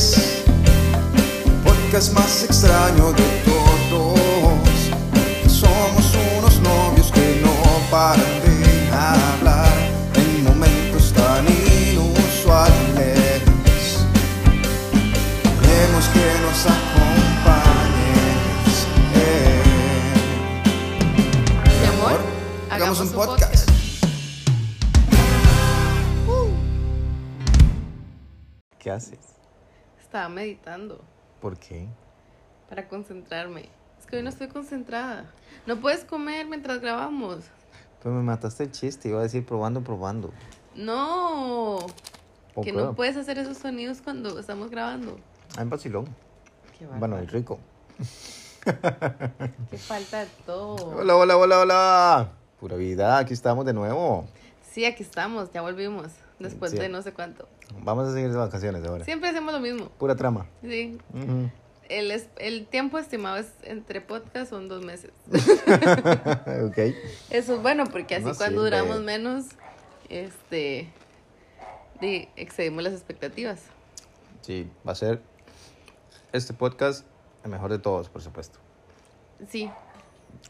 es podcast más extraño de todos. Somos unos novios que no paran de hablar en momentos tan inusuales. Queremos que nos acompañes. eh. Mi amor, hagamos un podcast. ¿Qué haces? Estaba meditando ¿Por qué? para concentrarme. Es que hoy no estoy concentrada. No puedes comer mientras grabamos. Pues me mataste el chiste, iba a decir probando, probando. No. ¿O Que no puedes hacer esos sonidos cuando estamos grabando. Ah, en vacilón. Qué Bueno, el rico. Qué falta de todo. Hola, hola, hola, hola. Pura vida, aquí estamos de nuevo. Sí, aquí estamos, ya volvimos. Después Sí. de no sé cuánto. Vamos a seguir de vacaciones ahora. Siempre hacemos lo mismo. Pura trama. Sí. El, es- el tiempo estimado es entre podcasts son dos meses. ok. Eso es bueno porque así No cuando duramos menos, este, excedimos las expectativas. Sí, va a ser este podcast el mejor de todos, por supuesto. Sí,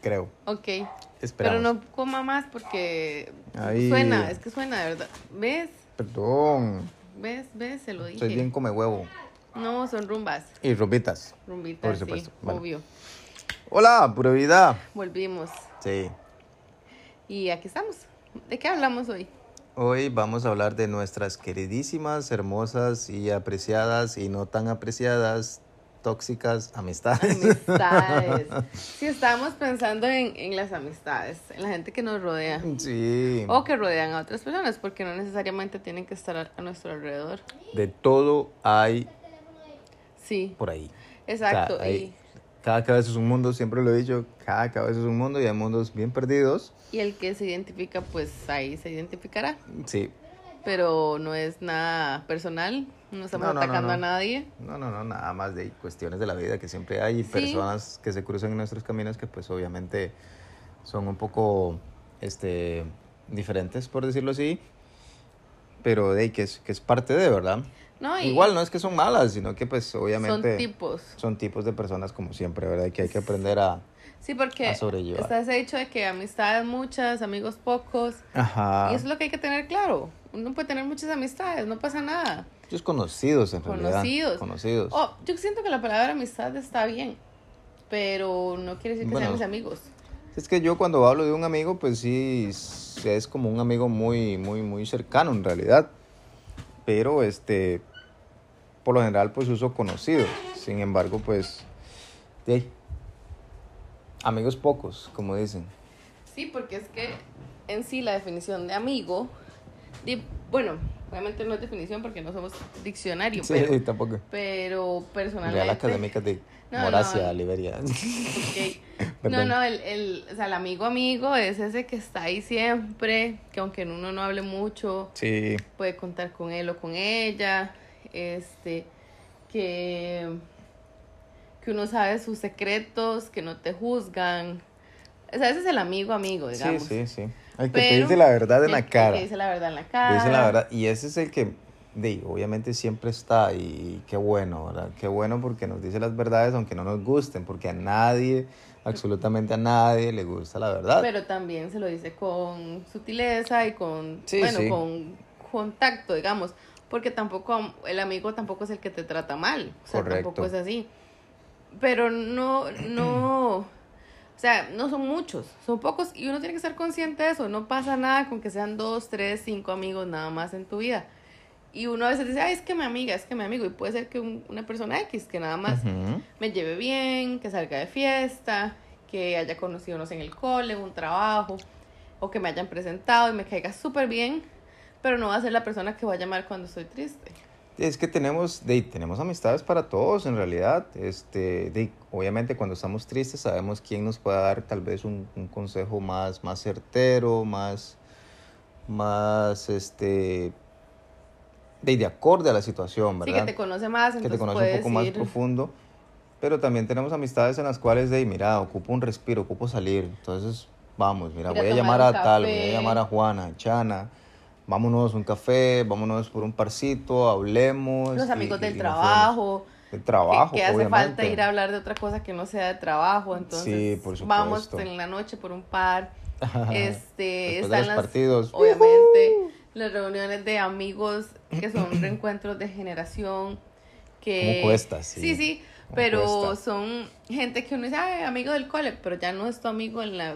Creo. ok. Esperamos. Pero no coma más porque Ahí. suena, es que suena de verdad. ¿Ves? Perdón. ¿Ves? ¿Ves? Se lo dije. Soy bien come huevo. No, son rumbas. Y rumbitas. Rumbitas, Por supuesto. sí, Bueno. obvio. Hola, pura vida. Volvimos. Sí. Y aquí estamos. ¿De qué hablamos hoy? Hoy vamos a hablar de nuestras queridísimas, hermosas y apreciadas y no tan apreciadas, tóxicas amistades. Amistades. sí, estábamos pensando en, en las amistades, en la gente que nos rodea. Sí. O que rodean a otras personas, porque no necesariamente tienen que estar a, nuestro alrededor. De todo hay Sí, por ahí. exacto. O sea, hay- y, Cada cabeza es un mundo, siempre lo he dicho, cada cabeza es un mundo y hay mundos bien perdidos. y el que se identifica, pues ahí se identificará. Sí. Pero no es nada personal, no estamos No, no, no, atacando no. a nadie. No, no, no, nada más de cuestiones de la vida que siempre hay Sí. personas que se cruzan en nuestros caminos que pues obviamente son un poco este diferentes por decirlo así, pero de que es que es parte de, ¿verdad? No, Igual no es que son malas, sino que pues obviamente son tipos. son tipos de personas como siempre, ¿verdad? Y que hay que aprender a Sí, porque a sobrellevar. está ese hecho de que amistades muchas, amigos pocos. Ajá. Y eso es lo que hay que tener claro. Uno puede tener muchas amistades, no pasa nada. Muchos conocidos en realidad. Conocidos. Conocidos. Oh, yo siento que la palabra amistad está bien, pero no quiere decir que Bueno. sean mis amigos. Es que yo cuando hablo de un amigo, pues sí, es como un amigo muy, muy, muy cercano en realidad. Pero, este, por lo general, pues uso conocidos. Sin embargo, pues, amigos pocos, como dicen. Sí, porque es que en sí la definición de amigo, di- bueno, obviamente no es definición porque no somos diccionario, Sí, pero, tampoco. pero personalmente... Real Académica de No, Moracia, no. Liberia. Ok. No, no, el, el, o sea, el amigo amigo es ese que está ahí siempre, que aunque uno no hable mucho, Sí, puede contar con él o con ella, este, que, que uno sabe sus secretos, que no te juzgan. O sea, ese es el amigo amigo, sí, digamos. sí, sí. El que te Pero dice la verdad en el- la el cara. que dice la verdad en la Te cara. dice la verdad. Y ese es el que, de, obviamente siempre está y qué bueno, ¿verdad? Qué bueno porque nos dice las verdades aunque no nos gusten, porque a nadie, absolutamente a nadie le gusta la verdad. Pero también se lo dice con sutileza y con, Sí, bueno, sí. con contacto, digamos. Porque tampoco, el amigo tampoco es el que te trata mal. O sea, Correcto. tampoco es así. Pero no, no, sea, no son muchos, son pocos y uno tiene que estar consciente de eso. No pasa nada con que sean dos, tres, cinco amigos nada más en tu vida. Y uno a veces dice, ay, es que mi amiga, es que mi amigo. Y puede ser que un- una persona X que nada más me lleve bien, que salga de fiesta, que haya conocido en el cole, en un trabajo, o que me hayan presentado y me caiga súper bien, pero no va a ser la persona que va a llamar cuando estoy triste. Es que tenemos, de, tenemos amistades para todos en realidad. Este, de, obviamente cuando estamos tristes sabemos quién nos puede dar tal vez un, un consejo más, más certero, más, más este, de, de acorde a la situación, Sí, ¿verdad? que te conoce más, que te conoce un poco más profundo. Pero también tenemos amistades en las cuales de, mira, ocupo un respiro, ocupo salir. Entonces, vamos, mira, Ir a voy a llamar a tal, voy a llamar a Juana, Chana. Vámonos a un café, vámonos por un parcito, hablemos. Los amigos y- del y trabajo. Del trabajo, que, que hace obviamente. falta ir a hablar de otra cosa que no sea de trabajo. Entonces, Sí, por vamos en la noche por un par. Este, Después de están los las, partidos. obviamente, las reuniones de amigos que son reencuentros de generación. Que, Como cuesta, sí. Sí, sí, Como pero cuesta. son gente que uno dice, "Ay, amigo del cole, pero ya no es tu amigo en la,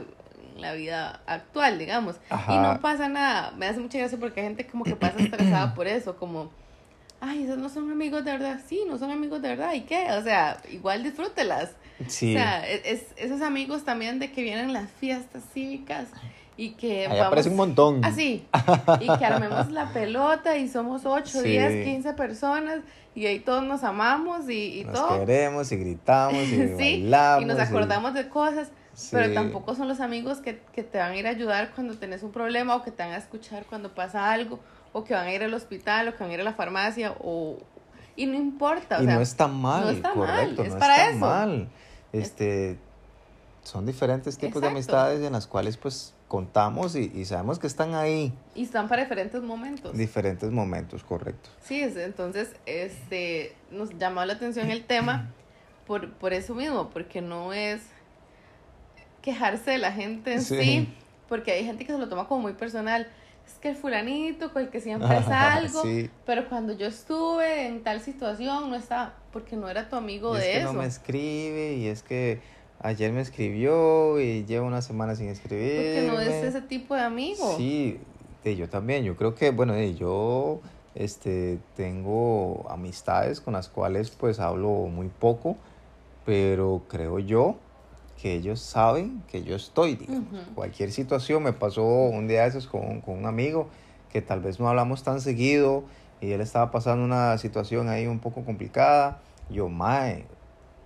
la vida actual, digamos. Y no pasa nada. Me hace mucha gracia porque hay gente como que pasa estresada por eso, como, ay, esos no son amigos de verdad. Sí, no son amigos de verdad. ¿Y qué? O sea, igual disfrútelas. Sí. O sea, es, es- esos amigos también de que vienen las fiestas cívicas y que Allá aparece un montón. Así. Y que armemos la pelota y somos 8, Sí. 10, 15 personas y ahí todos nos amamos y, y Nos todo. queremos y gritamos y Sí, bailamos. y nos acordamos de cosas, pero tampoco son los amigos que, que te van a ir a ayudar cuando tenés un problema o que te van a escuchar cuando pasa algo o que van a ir al hospital o que van a ir a la farmacia o... Y no importa, o y sea, no está mal, no está mal, correcto, es no para está eso. mal. Este, son diferentes tipos de amistades en las cuales pues contamos y, y sabemos que están ahí y están para diferentes momentos. en diferentes momentos, correcto. Sí, es- entonces este nos llamó la atención el tema por, por eso mismo, porque no es quejarse de la gente en sí. Sí. porque hay gente que se lo toma como muy personal. Es que el fulanito con el que siempre salgo, Sí. pero cuando yo estuve en tal situación no estaba, porque no era tu amigo Y es de que eso. no me escribe y es que ayer me escribió y lleva una semana sin escribir. Porque no es ese tipo de amigo. Sí, de yo también. Yo creo que, bueno, de yo este, tengo amistades con las cuales pues hablo muy poco, pero creo yo que ellos saben que yo estoy. digamos. Cualquier situación me pasó un día de esos con, con un amigo que tal vez no hablamos tan seguido y él estaba pasando una situación ahí un poco complicada. Yo, mae,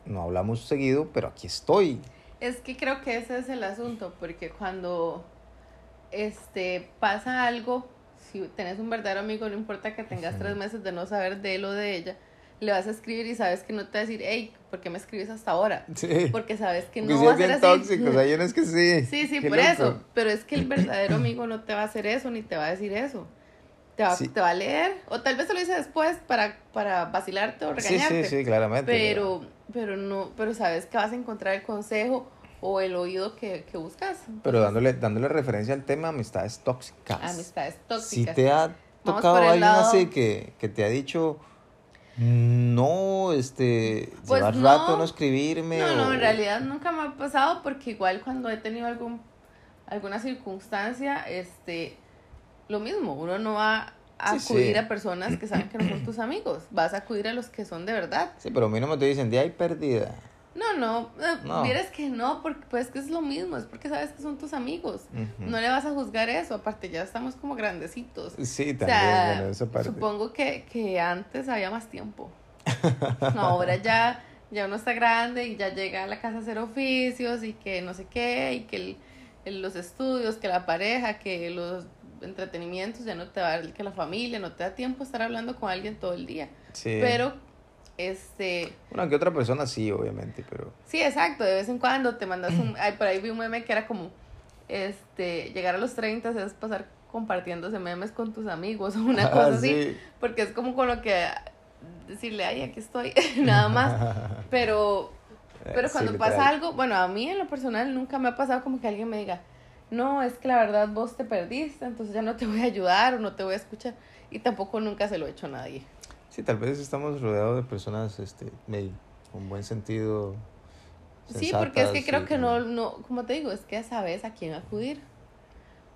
no hablamos seguido, pero aquí estoy. Es que creo que ese es el asunto, porque cuando este pasa algo, si tenés un verdadero amigo, no importa que tengas tres meses de no saber de él o de ella, le vas a escribir y sabes que no te va a decir, hey, ¿por qué me escribes hasta ahora? Sí. Porque sabes que no sí va a es ser bien así. tóxicos, hay unos que sí. Sí, sí, Qué por loco. eso. Pero es que el verdadero amigo no te va a hacer eso, ni te va a decir eso. Te va, Sí. te va a leer, o tal vez te lo dice después para, para vacilarte o Sí, regañarte. sí, sí, claramente. Pero, pero no, pero sabes que vas a encontrar el consejo o el oído que, que buscas. Pero dándole, dándole referencia al tema amistades tóxicas. Amistades Si tóxicas. te ha tocado alguien lado- así que, que te ha dicho, no, este, Pues llevar no. rato no escribirme. No, no, o- en realidad nunca me ha pasado porque igual cuando he tenido algún alguna circunstancia, este, lo mismo, uno no va a Sí, sí. acudir a personas que saben que no son tus amigos, vas a acudir a los que son de verdad. Sí, pero mínimo te dicen, de ahí perdida. No, no, eh, No. vieras que no, porque pues que es lo mismo, es porque sabes que son tus amigos. No le vas a juzgar eso, aparte ya estamos como grandecitos. Sí, O también, sea, bueno, esa parte. supongo que, que antes había más tiempo. No, ahora ya, ya uno está grande y ya llega a la casa a hacer oficios y que no sé qué, y que el- el- los estudios, que la pareja, que los entretenimientos, ya no te va a dar, que la familia, no te da tiempo estar hablando con alguien todo el día. Sí. Pero, este, Bueno, que otra persona sí, obviamente, pero... sí, exacto, de vez en cuando te mandas un, ay, por ahí vi un meme que era como, este, llegar a los 30 es pasar compartiéndose memes con tus amigos o una cosa Ah, así. sí. Porque es como con lo que decirle, ay, aquí estoy, nada más. Pero, pero Sí, cuando pasa algo, bueno, a mí en lo personal nunca me ha pasado como que alguien me diga, no, es que la verdad vos te perdiste, entonces ya no te voy a ayudar o no te voy a escuchar. Y tampoco nunca se lo he hecho a nadie. Sí, tal vez estamos rodeados de personas este, may- con buen sentido. Sí, porque es que creo y- que no, no, como te digo, es que sabes a quién acudir.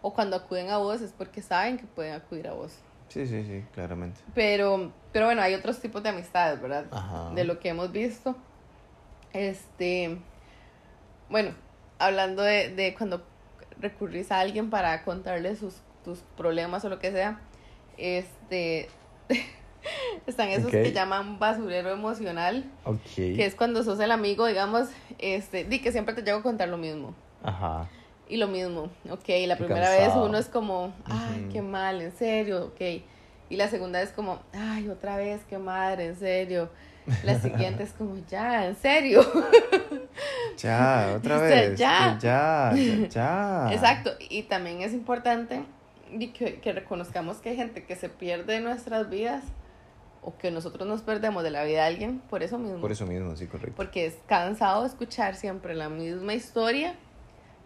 O cuando acuden a vos es porque saben que pueden acudir a vos. Sí, sí, sí, claramente. Pero, pero bueno, hay otros tipos de amistades, ¿verdad? Ajá. De lo que hemos visto. Este, bueno, hablando de, de cuando recurrís a alguien para contarle sus, tus problemas o lo que sea, este, están esos que llaman basurero emocional, Ok. que es cuando sos el amigo, digamos, este, di que siempre te llego a contar lo mismo. Ajá. Y lo mismo, ok, la primera vez uno es como, ay, qué mal, en serio, ok. Y la segunda es como, ay, otra vez, qué madre, en serio. La siguiente es como, ya, en serio. Ya, otra O sea, vez. ya. Ya, ya, ya. Exacto. Y también es importante que, que reconozcamos que hay gente que se pierde en nuestras vidas o que nosotros nos perdemos de la vida de alguien por eso mismo. Por eso mismo, sí, correcto. Porque es cansado escuchar siempre la misma historia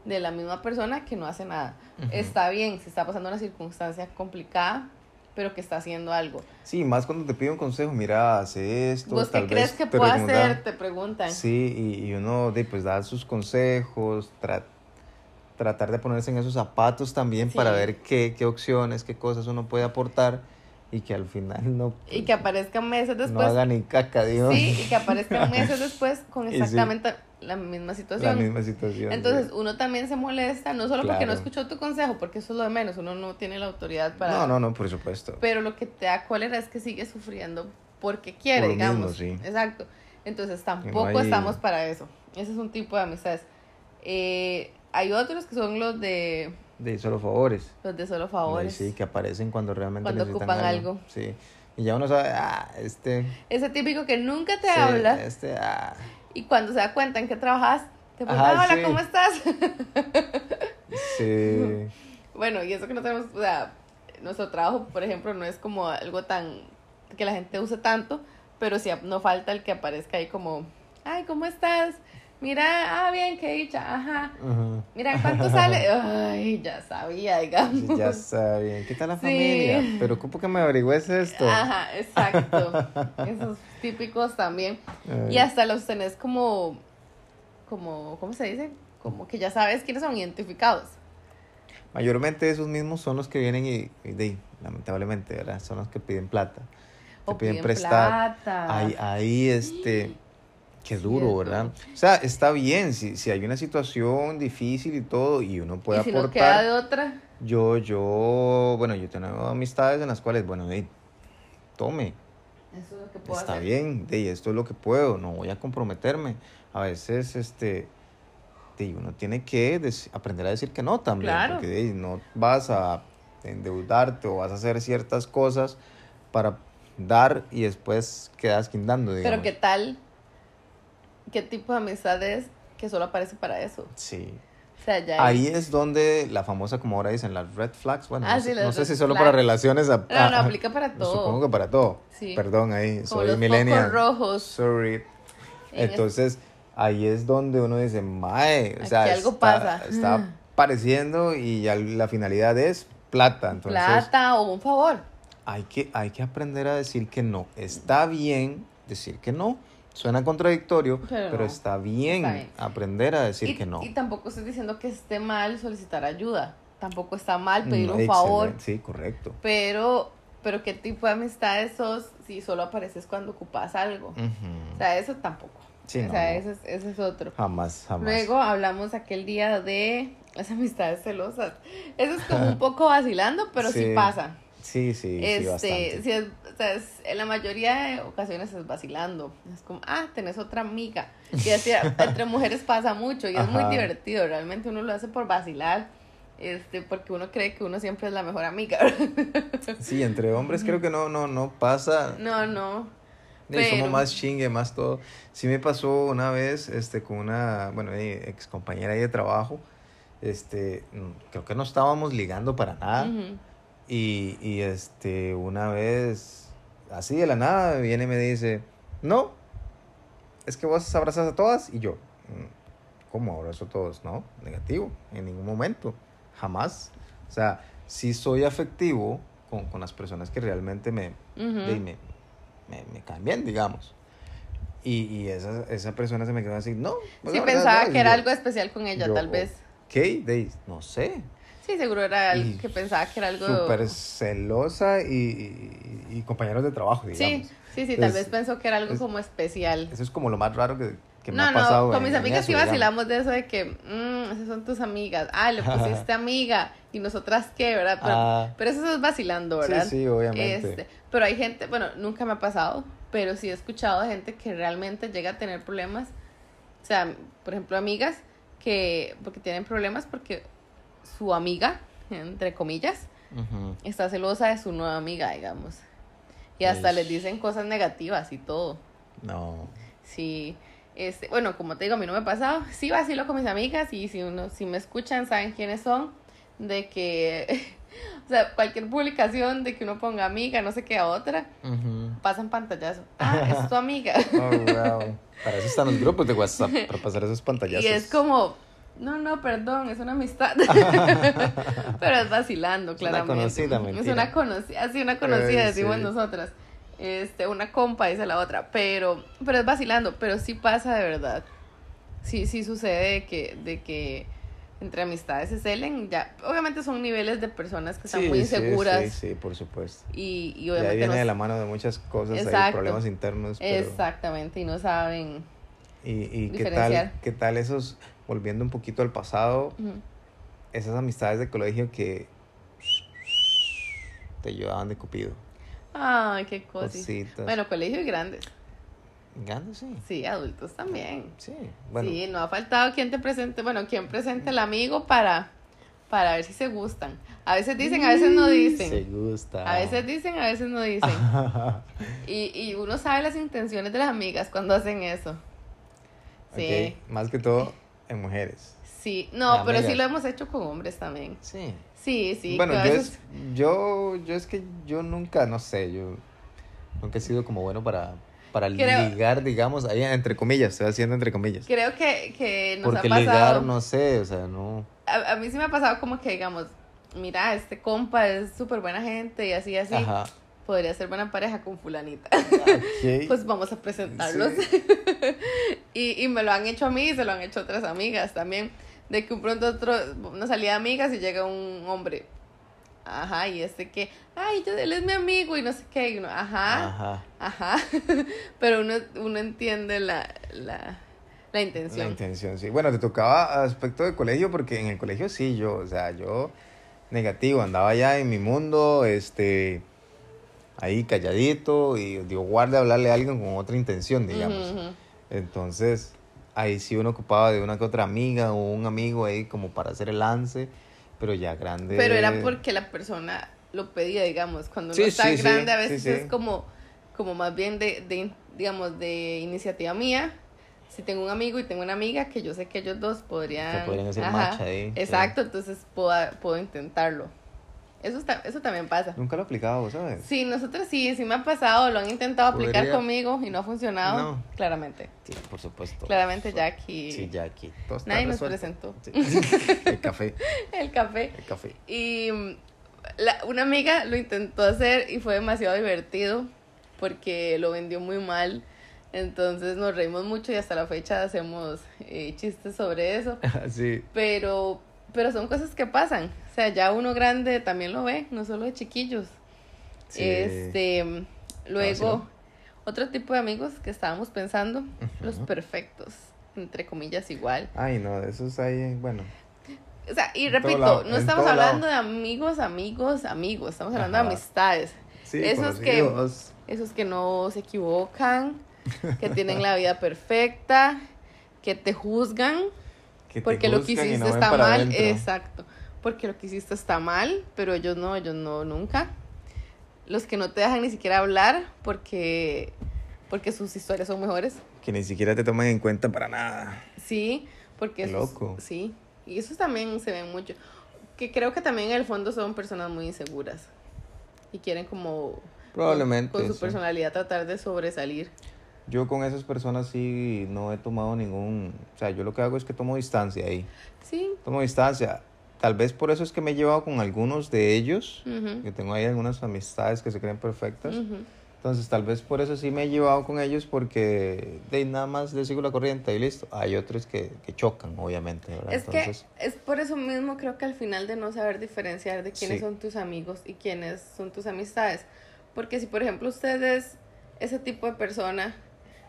de la misma persona que no hace nada. Ujú. Está bien, si está pasando una circunstancia complicada, pero que está haciendo algo. Sí, más cuando te pide un consejo, mira, hace esto. ¿Vos qué tal crees vez que te puedo hacer? Te preguntan. Sí, y, y uno de, pues da sus consejos, tra- tratar de ponerse en esos zapatos también para Sí. ver qué, qué opciones, qué cosas uno puede aportar y que al final no, Y que aparezcan meses no después. haga ni caca, digo. sí, y que aparezcan meses después con sí. exactamente la misma La situación. misma situación. Entonces sí. uno también se molesta, no solo porque no escuchó tu consejo, porque eso es lo de menos, uno no tiene la autoridad para... No, no, no, por supuesto. Pero lo que te da cólera es que sigue sufriendo porque quiere, Por lo mismo, digamos. sí. Exacto. Entonces tampoco hay- estamos para eso. Ese es un tipo de amistades. Eh, hay otros que son los de De solo favores. los de solo favores. Sí, que aparecen cuando realmente Cuando necesitan ocupan algo. Sí. Y ya uno sabe, ah, este... Ese típico que nunca te sí, habla Este, ah, y cuando se da cuenta en que trabajas, te pone, Ajá, hola, sí. ¿cómo estás? sí. bueno, y eso que no tenemos, o sea, nuestro trabajo, por ejemplo, no es como algo tan que la gente use tanto, pero sí no falta el que aparezca ahí como, ay, ¿cómo estás? Mira, ah, bien, qué dicha, ajá. Ujú. Mira, ¿cuánto sale? Ay, ya sabía, digamos. Ya saben, ¿qué tal la Sí. familia? Pero ocupo que me averigües esto. Ajá, exacto. Esos típicos también. Y hasta los tenés como, como, ¿cómo se dice? Como que ya sabes quiénes son identificados. Mayormente esos mismos son los que vienen y, y de, lamentablemente, ¿verdad? Son los que piden plata. Te O piden, piden prestar. plata. Ahí, ahí, este, qué duro. ¿verdad? O sea, está bien, si, si hay una situación difícil y todo, y uno puede y si no queda aportar. de otra, Yo, yo, bueno, yo tengo amistades en las cuales, bueno, de, tome, eso es lo que puedo está hacer. bien, de esto es lo que puedo, no voy a comprometerme. A veces, este, de, uno tiene que aprender a decir que no también, Claro. porque de, no vas a endeudarte o vas a hacer ciertas cosas para dar y después quedas quindando, digamos. Pero ¿qué tal? ¿Qué tipo de amistad es que solo aparece para eso? Sí. O sea, ya Ahí es donde la famosa, como ahora dicen, las red flags, bueno, Ah, no, sí, no sé si solo flags. para relaciones. a- No, no, aplica para todo. Supongo que para todo. Sí. Perdón, ahí Como soy los millennial. rojos. Sorry. En Entonces, ahí es donde uno dice, mae, o sea, Aquí algo está, pasa". está pareciendo y ya la finalidad es plata. Entonces, Plata o un favor. hay que, hay que aprender a decir que no. Está bien decir que no. Suena contradictorio, Pero pero, no. está, bien Está bien. aprender a decir y, que no. y tampoco estoy diciendo que esté mal solicitar ayuda. Tampoco está mal pedir Mm, un favor. Sí, correcto. Pero, pero ¿qué tipo de amistades sos si solo apareces cuando ocupas algo? O sea, eso tampoco. Sí, o no, sea, no. ese es, ese es otro. Jamás, jamás. Luego hablamos aquel día de las amistades celosas. Eso es como un poco vacilando, pero sí, Sí, pasa. Sí, sí, sí, este, bastante. sí es- o sea, es- en la mayoría de ocasiones es vacilando. Es como, ah, tenés otra amiga. Y así, entre mujeres pasa mucho y es muy divertido. Realmente uno lo hace por vacilar. Este, porque uno cree que uno siempre es la mejor amiga. Sí, entre hombres creo que no, no, no pasa. no, no. Y somos pero- más chingue, más todo. Sí me pasó una vez este, con una, bueno, ex compañera de trabajo. Este, mm, creo que no estábamos ligando para nada. Ujú. Y, y este, una vez, así de la nada, viene y me dice, no, es que vos abrazas a todas. Y yo, "Mm, ¿cómo abrazo a todos? No, negativo, en ningún momento, jamás. O sea, sí soy afectivo con, con las personas que realmente me, de- me, me, me caen bien, digamos. Y, y esa, esa persona se me quedó así, no. pues, Sí, verdad, pensaba no". Y que era yo, algo especial con ella, yo, tal vez. ¿Qué? No sé. Sí, seguro era Y que pensaba que era algo. Súper celosa y, y, y compañeros de trabajo, digamos. Sí, sí, sí, tal vez pensó que era algo es- como especial. Eso es como lo más raro que, que me no, ha pasado. no, con en- mis amigas sí vacilamos de eso de que, mmm, esas son tus amigas. Ah, le pusiste amiga. ¿Y nosotras qué, verdad? Pero, Ah. pero eso es vacilando, ¿verdad? Sí, sí, obviamente. Este, pero hay gente, bueno, nunca me ha pasado, pero sí he escuchado de gente que realmente llega a tener problemas. O sea, por ejemplo, amigas que, porque tienen problemas porque su amiga, entre comillas, Ujú. está celosa de su nueva amiga, digamos. Y hasta Ish. les dicen cosas negativas y todo. No. Sí. Este, bueno, como te digo, a mí no me ha pasado. Sí vacilo con mis amigas y si uno, si me escuchan, saben quiénes son. De que O sea, cualquier publicación de que uno ponga amiga, no sé qué, a otra, pasan pantallazo. Ah, es tu amiga. Oh, wow. Para eso están los grupos de WhatsApp, para pasar esos pantallazos. Y es como, no, no, perdón, es una amistad. Pero es vacilando, Es una claramente. conocida, Es mentira. una conocida, así una conocida, Ay, decimos sí. nosotras. Este, una compa, dice la otra. Pero, pero es vacilando, pero sí pasa de verdad. Sí, sí sucede de que, de que entre amistades se celen. Ya, obviamente son niveles de personas que están Sí, muy sí, inseguras. Sí, sí, por supuesto. Y, y Y ahí obviamente viene no- de la mano de muchas cosas, hay Exacto. problemas internos. Pero... Exactamente, y no saben. Y, y qué tal, qué tal esos, volviendo un poquito al pasado, esas amistades de colegio que te llevaban de cupido. Ay, qué cosas. Cositas. Bueno, colegio y grandes. Grandes, sí. Sí, adultos también. Sí, bueno. Sí, no ha faltado quien te presente, bueno, quien presente al amigo para, para ver si se gustan. A veces dicen, a veces no dicen. Se gusta. A veces dicen, a veces no dicen. Y, y uno sabe las intenciones de las amigas cuando hacen eso. Sí, Más que todo en mujeres. sí. No, La pero sí lo hemos hecho con hombres también. Sí. Sí, sí. bueno, yo, veces- es, yo, yo es que yo nunca, no sé, yo nunca he sido como bueno para, para Creo- ligar, digamos, ahí entre comillas, estoy haciendo entre comillas. creo que, que nos Porque ha pasado. ligar, no sé, o sea, no. a, a mí sí me ha pasado como que, digamos, mira, este compa es súper buena gente y así, así. Ajá. Podría ser buena pareja con fulanita. Pues vamos a presentarlos. y, y me lo han hecho a mí y se lo han hecho a otras amigas también. De que un pronto otro, una salida de amigas y llega un hombre. Ajá, y este que, ay, yo, él es mi amigo y no sé qué. Y uno, ajá, Ajá. ajá. Pero uno, uno entiende la, la, la La intención. intención, sí. Bueno, te tocaba aspecto de colegio porque en el colegio sí, yo, o sea, yo negativo, andaba ya en mi mundo, este, ahí calladito y digo, guarde hablarle a alguien con otra intención, digamos. Entonces, ahí sí uno ocupaba de una que otra amiga o un amigo ahí como para hacer el lance, pero ya grande. Pero era porque la persona lo pedía, digamos. Cuando uno Sí, está sí, sí, grande, a veces es como, como más bien de, de, digamos, de iniciativa mía. Si tengo un amigo y tengo una amiga que yo sé que ellos dos podrían... Se podrían hacer Ajá, match ahí. Exacto, entonces puedo, puedo intentarlo. Eso, está, eso también pasa. Nunca lo he aplicado, ¿sabes? Sí, nosotros sí, sí me ha pasado, lo han intentado aplicar Podría- conmigo y no ha funcionado. No. Claramente, Sí, por supuesto. claramente Jackie. Sí, Jackie. Nadie nos presentó. Sí. El café, El café. el café. Y mm, la- una amiga lo intentó hacer y fue demasiado divertido porque lo vendió muy mal. Entonces nos reímos mucho y hasta la fecha hacemos eh, chistes sobre eso. sí. Pero, pero son cosas que pasan. O sea, ya uno grande también lo ve, no solo de chiquillos. Sí. Este, luego, vacilón. otro tipo de amigos que estábamos pensando, los perfectos, entre comillas igual. Ay, no, de esos hay, bueno. O sea, y repito, lado, no estamos lado. hablando de amigos, amigos, amigos, estamos hablando Ajá. de amistades. Sí, Esos que-. Esos que no se equivocan, que tienen la vida perfecta, que te juzgan Que te porque lo que hiciste no está mal. adentro. Exacto, porque lo que hiciste está mal, pero ellos no, ellos no, nunca. Los que no te dejan ni siquiera hablar porque, porque sus historias son mejores. Que ni siquiera te toman en cuenta para nada. Sí, porque Qué esos- loco. sí, y esos también se ven mucho. Que creo que también en el fondo son personas muy inseguras y quieren como Probablemente, con, con su sí. personalidad tratar de sobresalir. Yo con esas personas sí no he tomado ningún... O sea, yo lo que hago es que tomo distancia ahí. Sí. Tomo distancia. Tal vez por eso es que me he llevado con algunos de ellos. Que tengo ahí algunas amistades que se creen perfectas. Entonces, tal vez por eso sí me he llevado con ellos porque de nada más les sigo la corriente y listo. Hay otros que, que chocan, obviamente, ¿verdad? Es Entonces, que es por eso mismo creo que al final de no saber diferenciar de quiénes Sí. son tus amigos y quiénes son tus amistades. Porque si por ejemplo usted es ese tipo de persona,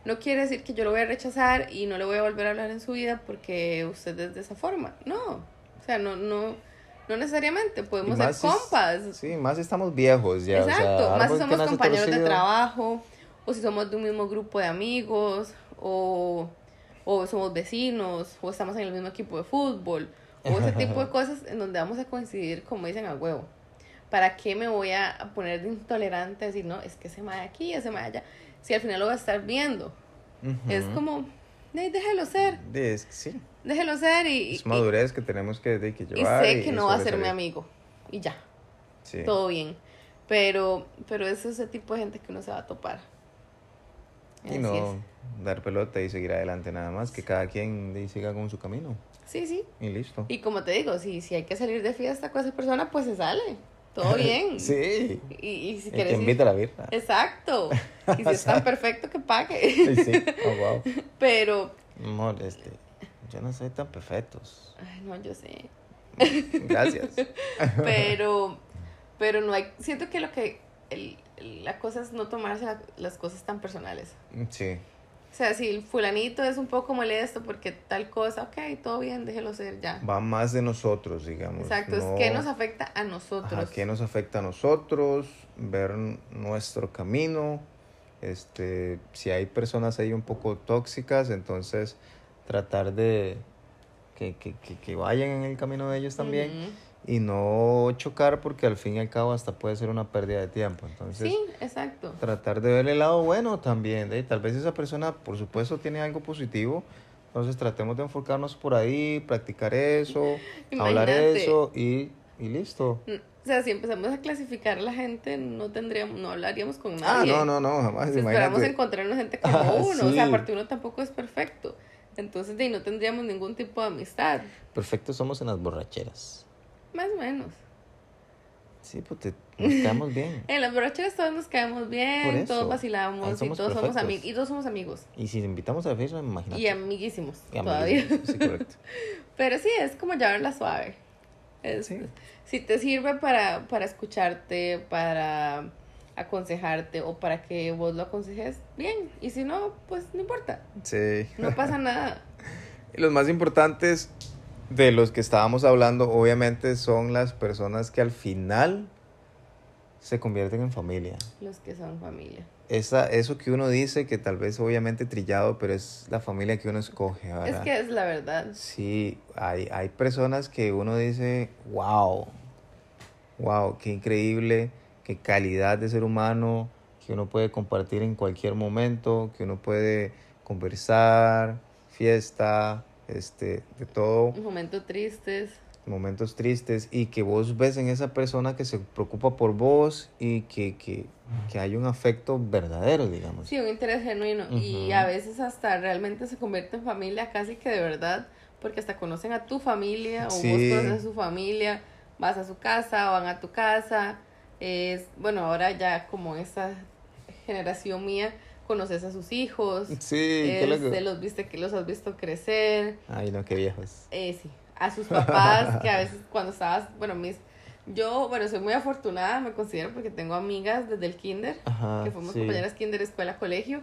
no quiere decir que yo lo voy a rechazar y no le voy a volver a hablar en su vida porque usted es de esa forma. No. O sea, no, no, no necesariamente. Podemos ser compas. sí, más estamos viejos ya. o sea, Exacto, más si somos compañeros de trabajo, o si somos de un mismo grupo de amigos, o, o somos vecinos, o estamos en el mismo equipo de fútbol, o ese tipo de cosas en donde vamos a coincidir, como dicen, a huevo. ¿Para qué me voy a poner de intolerante a decir, no, es que ese de aquí, ese de allá? Si al final lo va a estar viendo. Ujú. Es como, "Ey, déjelo ser, Sí, es que sí. déjelo ser y, Es y- madurez que tenemos que, de, que y llevar. sé que no va a ser mi amigo. Y ya. Sí. todo bien. Pero, pero es ese tipo de gente que uno se va a topar. Y Así no es. dar pelota y seguir adelante nada más, que cada quien siga con su camino. Sí, sí. Y listo. Y como te digo, si, si hay que salir de fiesta con esa persona, pues se sale. Todo bien. sí. Y, y si quieres invita a la birra. Exacto. Y si es tan perfecto que pague. Sí. Oh, wow. Pero, Amor, este, yo no soy tan perfectos. ay, no, yo sé. Gracias. Pero, pero no hay, siento que lo que, el- la cosa es no tomarse la- las cosas tan personales. Sí. O sea, si el fulanito es un poco molesto porque tal cosa, ok, todo bien, déjelo ser ya. Va más de nosotros, digamos. Exacto, no- es que nos afecta a nosotros. Ajá, qué nos afecta a nosotros, ver nuestro camino. Este, si hay personas ahí un poco tóxicas, entonces tratar de que, que, que, que vayan en el camino de ellos también Ujú. Y no chocar porque al fin y al cabo hasta puede ser una pérdida de tiempo. Entonces, Sí, exacto. tratar de ver el lado bueno también. ¿eh? Tal vez esa persona, por supuesto, tiene algo positivo. Entonces tratemos de enfocarnos por ahí, practicar eso, hablar eso y, y listo. Mm, O sea, si empezamos a clasificar a la gente, no tendríamos, no hablaríamos con Ah, nadie. no, no, no, jamás. Si esperamos imagínate. encontrarnos gente como Ah, uno, o sea, aparte uno tampoco es perfecto. Entonces, de ahí no tendríamos ningún tipo de amistad, Perfectos somos en las borracheras. Más o menos. Sí, pues te, nos quedamos bien. En las borracheras todos nos caemos Por bien, todos Ahí vacilamos y todos somos amigos y todos somos amigos Y si invitamos a fiesta, imagínate. y amiguísimos Y todavía. amiguísimos, Sí, correcto. Pero sí, es como llevarla suave. Es- Sí. Si te sirve para, para escucharte, para aconsejarte o para que vos lo aconsejes, bien. Y si no, pues no importa. Sí. No pasa nada. Y los más importantes de los que estábamos hablando, obviamente, son las personas que al final se convierten en familia. Los que son familia. Esa, eso que uno dice, que tal vez obviamente trillado, pero es la familia que uno escoge. Es ¿verdad? que es la verdad. Sí, hay, hay personas que uno dice, wow, wow, qué increíble, qué calidad de ser humano, que uno puede compartir en cualquier momento, que uno puede conversar, fiesta, este, de todo, Momentos tristes. momentos tristes, y que vos ves en esa persona que se preocupa por vos y que, que, que hay un afecto verdadero, digamos. Sí, un interés genuino. Y Ujú. a veces hasta realmente se convierte en familia casi que de verdad. Porque hasta conocen a tu familia o Sí. vos conoces a su familia. Vas a su casa o van a tu casa. Es, bueno, ahora ya como esa generación mía, conoces a sus hijos. Sí, qué es- loco. los viste que los has visto crecer. Ay, no, qué viejos. Eh, sí, a sus papás, que a veces cuando estabas, bueno, mis, yo, bueno, soy muy afortunada, me considero, porque tengo amigas desde el kinder, Ajá, que fuimos sí. compañeras kinder, escuela, colegio,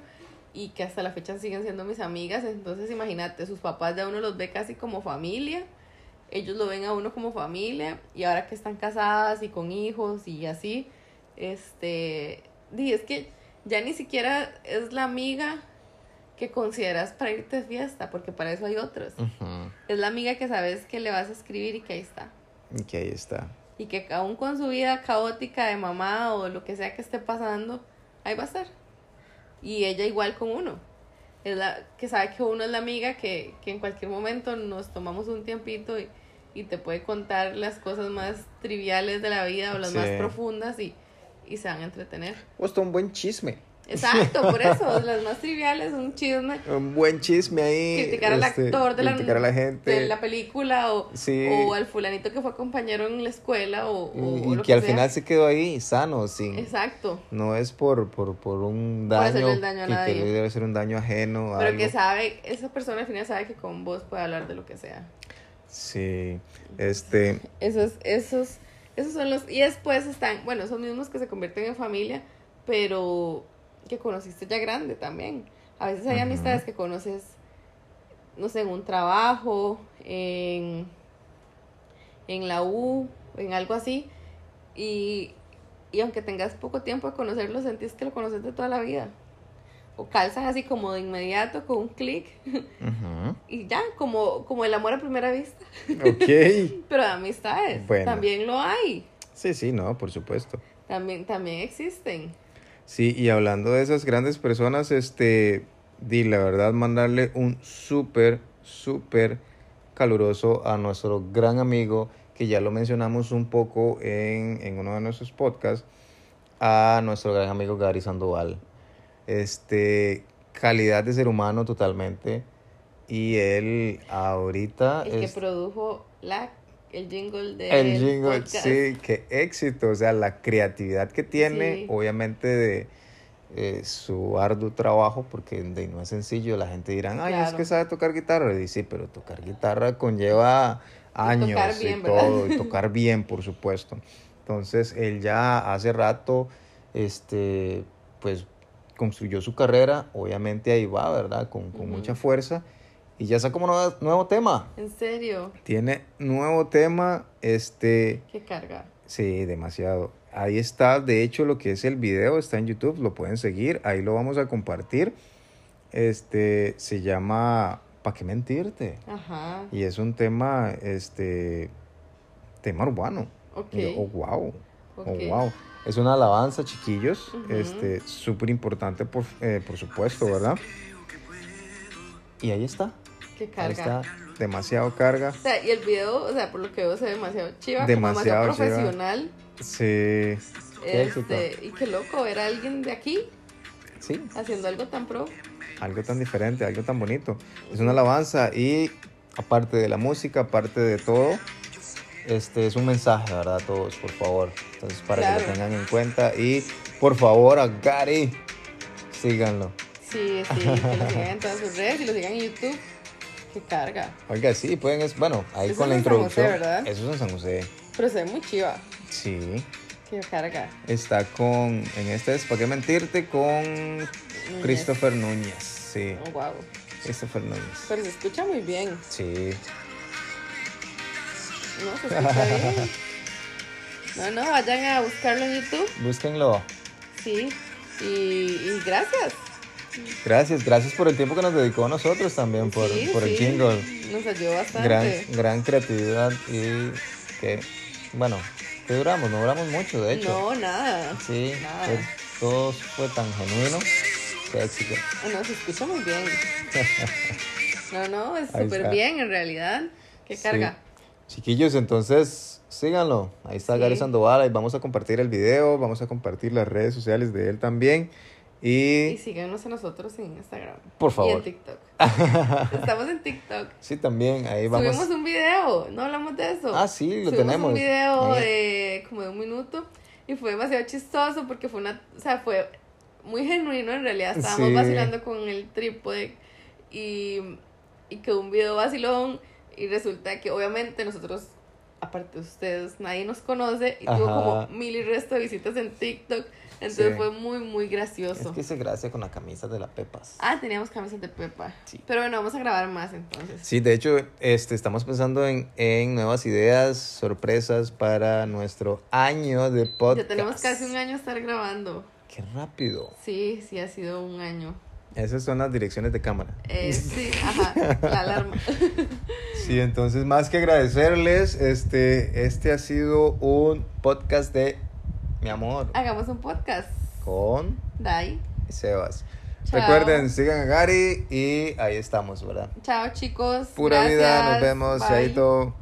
y que hasta la fecha siguen siendo mis amigas, entonces imagínate, sus papás ya uno los ve casi como familia, ellos lo ven a uno como familia, y ahora que están casadas y con hijos y así, este, di, es que ya ni siquiera es la amiga que consideras para irte de fiesta, porque para eso hay otros. Es la amiga que sabes que le vas a escribir y que ahí está. Y que ahí está. Y que aún con su vida caótica de mamá o lo que sea que esté pasando, ahí va a estar. Y ella igual con uno. Es la que sabe que uno es la amiga que, que en cualquier momento nos tomamos un tiempito y, y te puede contar las cosas más triviales de la vida o las Sí. más profundas y, y se van a entretener. O está un buen chisme. Exacto, por eso, las más triviales, un chisme. Un buen chisme ahí. criticar al este, actor de la, a la gente. de la película o, Sí. o al fulanito que fue compañero en la escuela o, o- y o y lo que, al sea. final se quedó ahí sano, sin. Exacto. No es por, por, por un daño, el daño a que, que nadie. debe ser un daño ajeno. Pero algo. que sabe, esa persona al final sabe que con vos puede hablar de lo que sea. Sí, este, Esos, esos, esos son los, y después están, bueno, esos mismos que se convierten en familia, pero que conociste ya grande también. A veces hay amistades que conoces, no sé, en un trabajo, en, en la U, en algo así, y, y aunque tengas poco tiempo de conocerlo, sentís que lo conoces de toda la vida. O calzan así como de inmediato con un clic y ya, como, como el amor a primera vista. ok. Pero de amistades Bueno. también lo hay. Sí, sí, no, por supuesto. También, también existen. Sí, y hablando de esas grandes personas, este, di la verdad, mandarle un súper, súper caluroso a nuestro gran amigo que ya lo mencionamos un poco en, en uno de nuestros podcasts, a nuestro gran amigo Gary Sandoval. Este, calidad de ser humano totalmente. Y él ahorita... El que es- produjo la, el jingle de el jingle, sí, qué éxito. O sea, la creatividad que tiene, Sí. obviamente de eh, su arduo trabajo, porque de, no es sencillo. La gente dirá, ay, es que sabe tocar guitarra. Y sí, pero tocar guitarra conlleva años tocar y bien, ¿verdad? todo, y tocar bien, por supuesto. Entonces, él ya hace rato, este, pues, construyó su carrera. Obviamente ahí va, ¿verdad? Con, con mucha fuerza. Y ya sacó un nuevo, nuevo tema. En serio, Tiene nuevo tema, este, qué carga. sí, demasiado. Ahí está, de hecho, lo que es el video está en YouTube, lo pueden seguir, ahí lo vamos a compartir. Este, se llama ¿Pa qué mentirte? Ajá. Y es un tema, este, tema urbano. Ok. Y yo, oh, wow. Oh, wow. Es una alabanza, chiquillos. Ujú. Este, súper importante, por, eh, por supuesto, ¿verdad? Y ahí está. Qué Ahí carga. está. Demasiado carga. O sea, y el video, o sea, por lo que veo, se ve demasiado chiva, Demasiado como demasiado chiva. profesional. Sí. Qué. Este, y qué loco ver a alguien de aquí Sí, haciendo algo tan pro. algo tan diferente, algo tan bonito. Es una alabanza y aparte de la música, aparte de todo, este es un mensaje, ¿verdad? A todos, por favor. Entonces, para que lo tengan en cuenta y por favor a Gary, síganlo. Sí, sí, que lo sigan en todas sus redes y lo sigan en YouTube. Qué carga. Oiga, sí, pueden, es, bueno, ahí Eso con la en San José, introducción. ¿verdad? Eso es en San José. Pero se ve muy chiva. Sí. Qué carga. Está con, en este es, ¿para qué mentirte? Con Núñez. Christopher Núñez. Sí, Oh, wow. Christopher Núñez. Pero se escucha muy bien. Sí. No, se escucha bien. No, no, vayan a buscarlo en YouTube. Búsquenlo. Sí. Y, y gracias. Gracias, gracias por el tiempo que nos dedicó a nosotros también, por, Sí, por el jingle. Nos ayudó bastante. Gran, gran creatividad y que, bueno, que duramos, no duramos mucho, de hecho. No, nada. Sí, nada. fue- todo fue tan genuino. Ah, No, se escucha muy bien. No, no, es súper bien en realidad. Qué Sí. Chiquillos, entonces síganlo. Ahí está Sí. Gary Sandoval. Ahí vamos a compartir el video, vamos a compartir las redes sociales de él también. Y Y síganos a nosotros en Instagram. Por Y favor. en TikTok. Estamos en TikTok. sí, también ahí vamos. Subimos un video, no hablamos de eso. Ah, sí, lo Subimos tenemos. un video Ahí. de como de un minuto y fue demasiado chistoso porque fue una, o sea, fue muy genuino en realidad. Estábamos Sí. vacilando con el trípode y, y quedó un video vacilón y resulta que obviamente nosotros, aparte de ustedes, nadie nos conoce y tuvo como mil y resto de visitas en TikTok. Entonces Sí. fue muy, muy gracioso. Es que se gracia con la camisa de la Pepas. Ah, teníamos camisas de Pepa. Sí. Pero bueno, vamos a grabar más entonces. Sí, de hecho, este, estamos pensando en, en nuevas ideas, sorpresas para nuestro año de podcast. Ya tenemos casi un año estar grabando. Qué rápido. Sí, sí, ha sido un año. Esas son las direcciones de cámara. Eh, sí, ajá, la alarma. Sí, entonces más que agradecerles, este, este ha sido un podcast de mi amor Hagamos un podcast. con Dai. Sebas. Chao. Recuerden, sigan a Gary y ahí estamos, ¿verdad? Chao, chicos. Pura vida, nos vemos, chaito.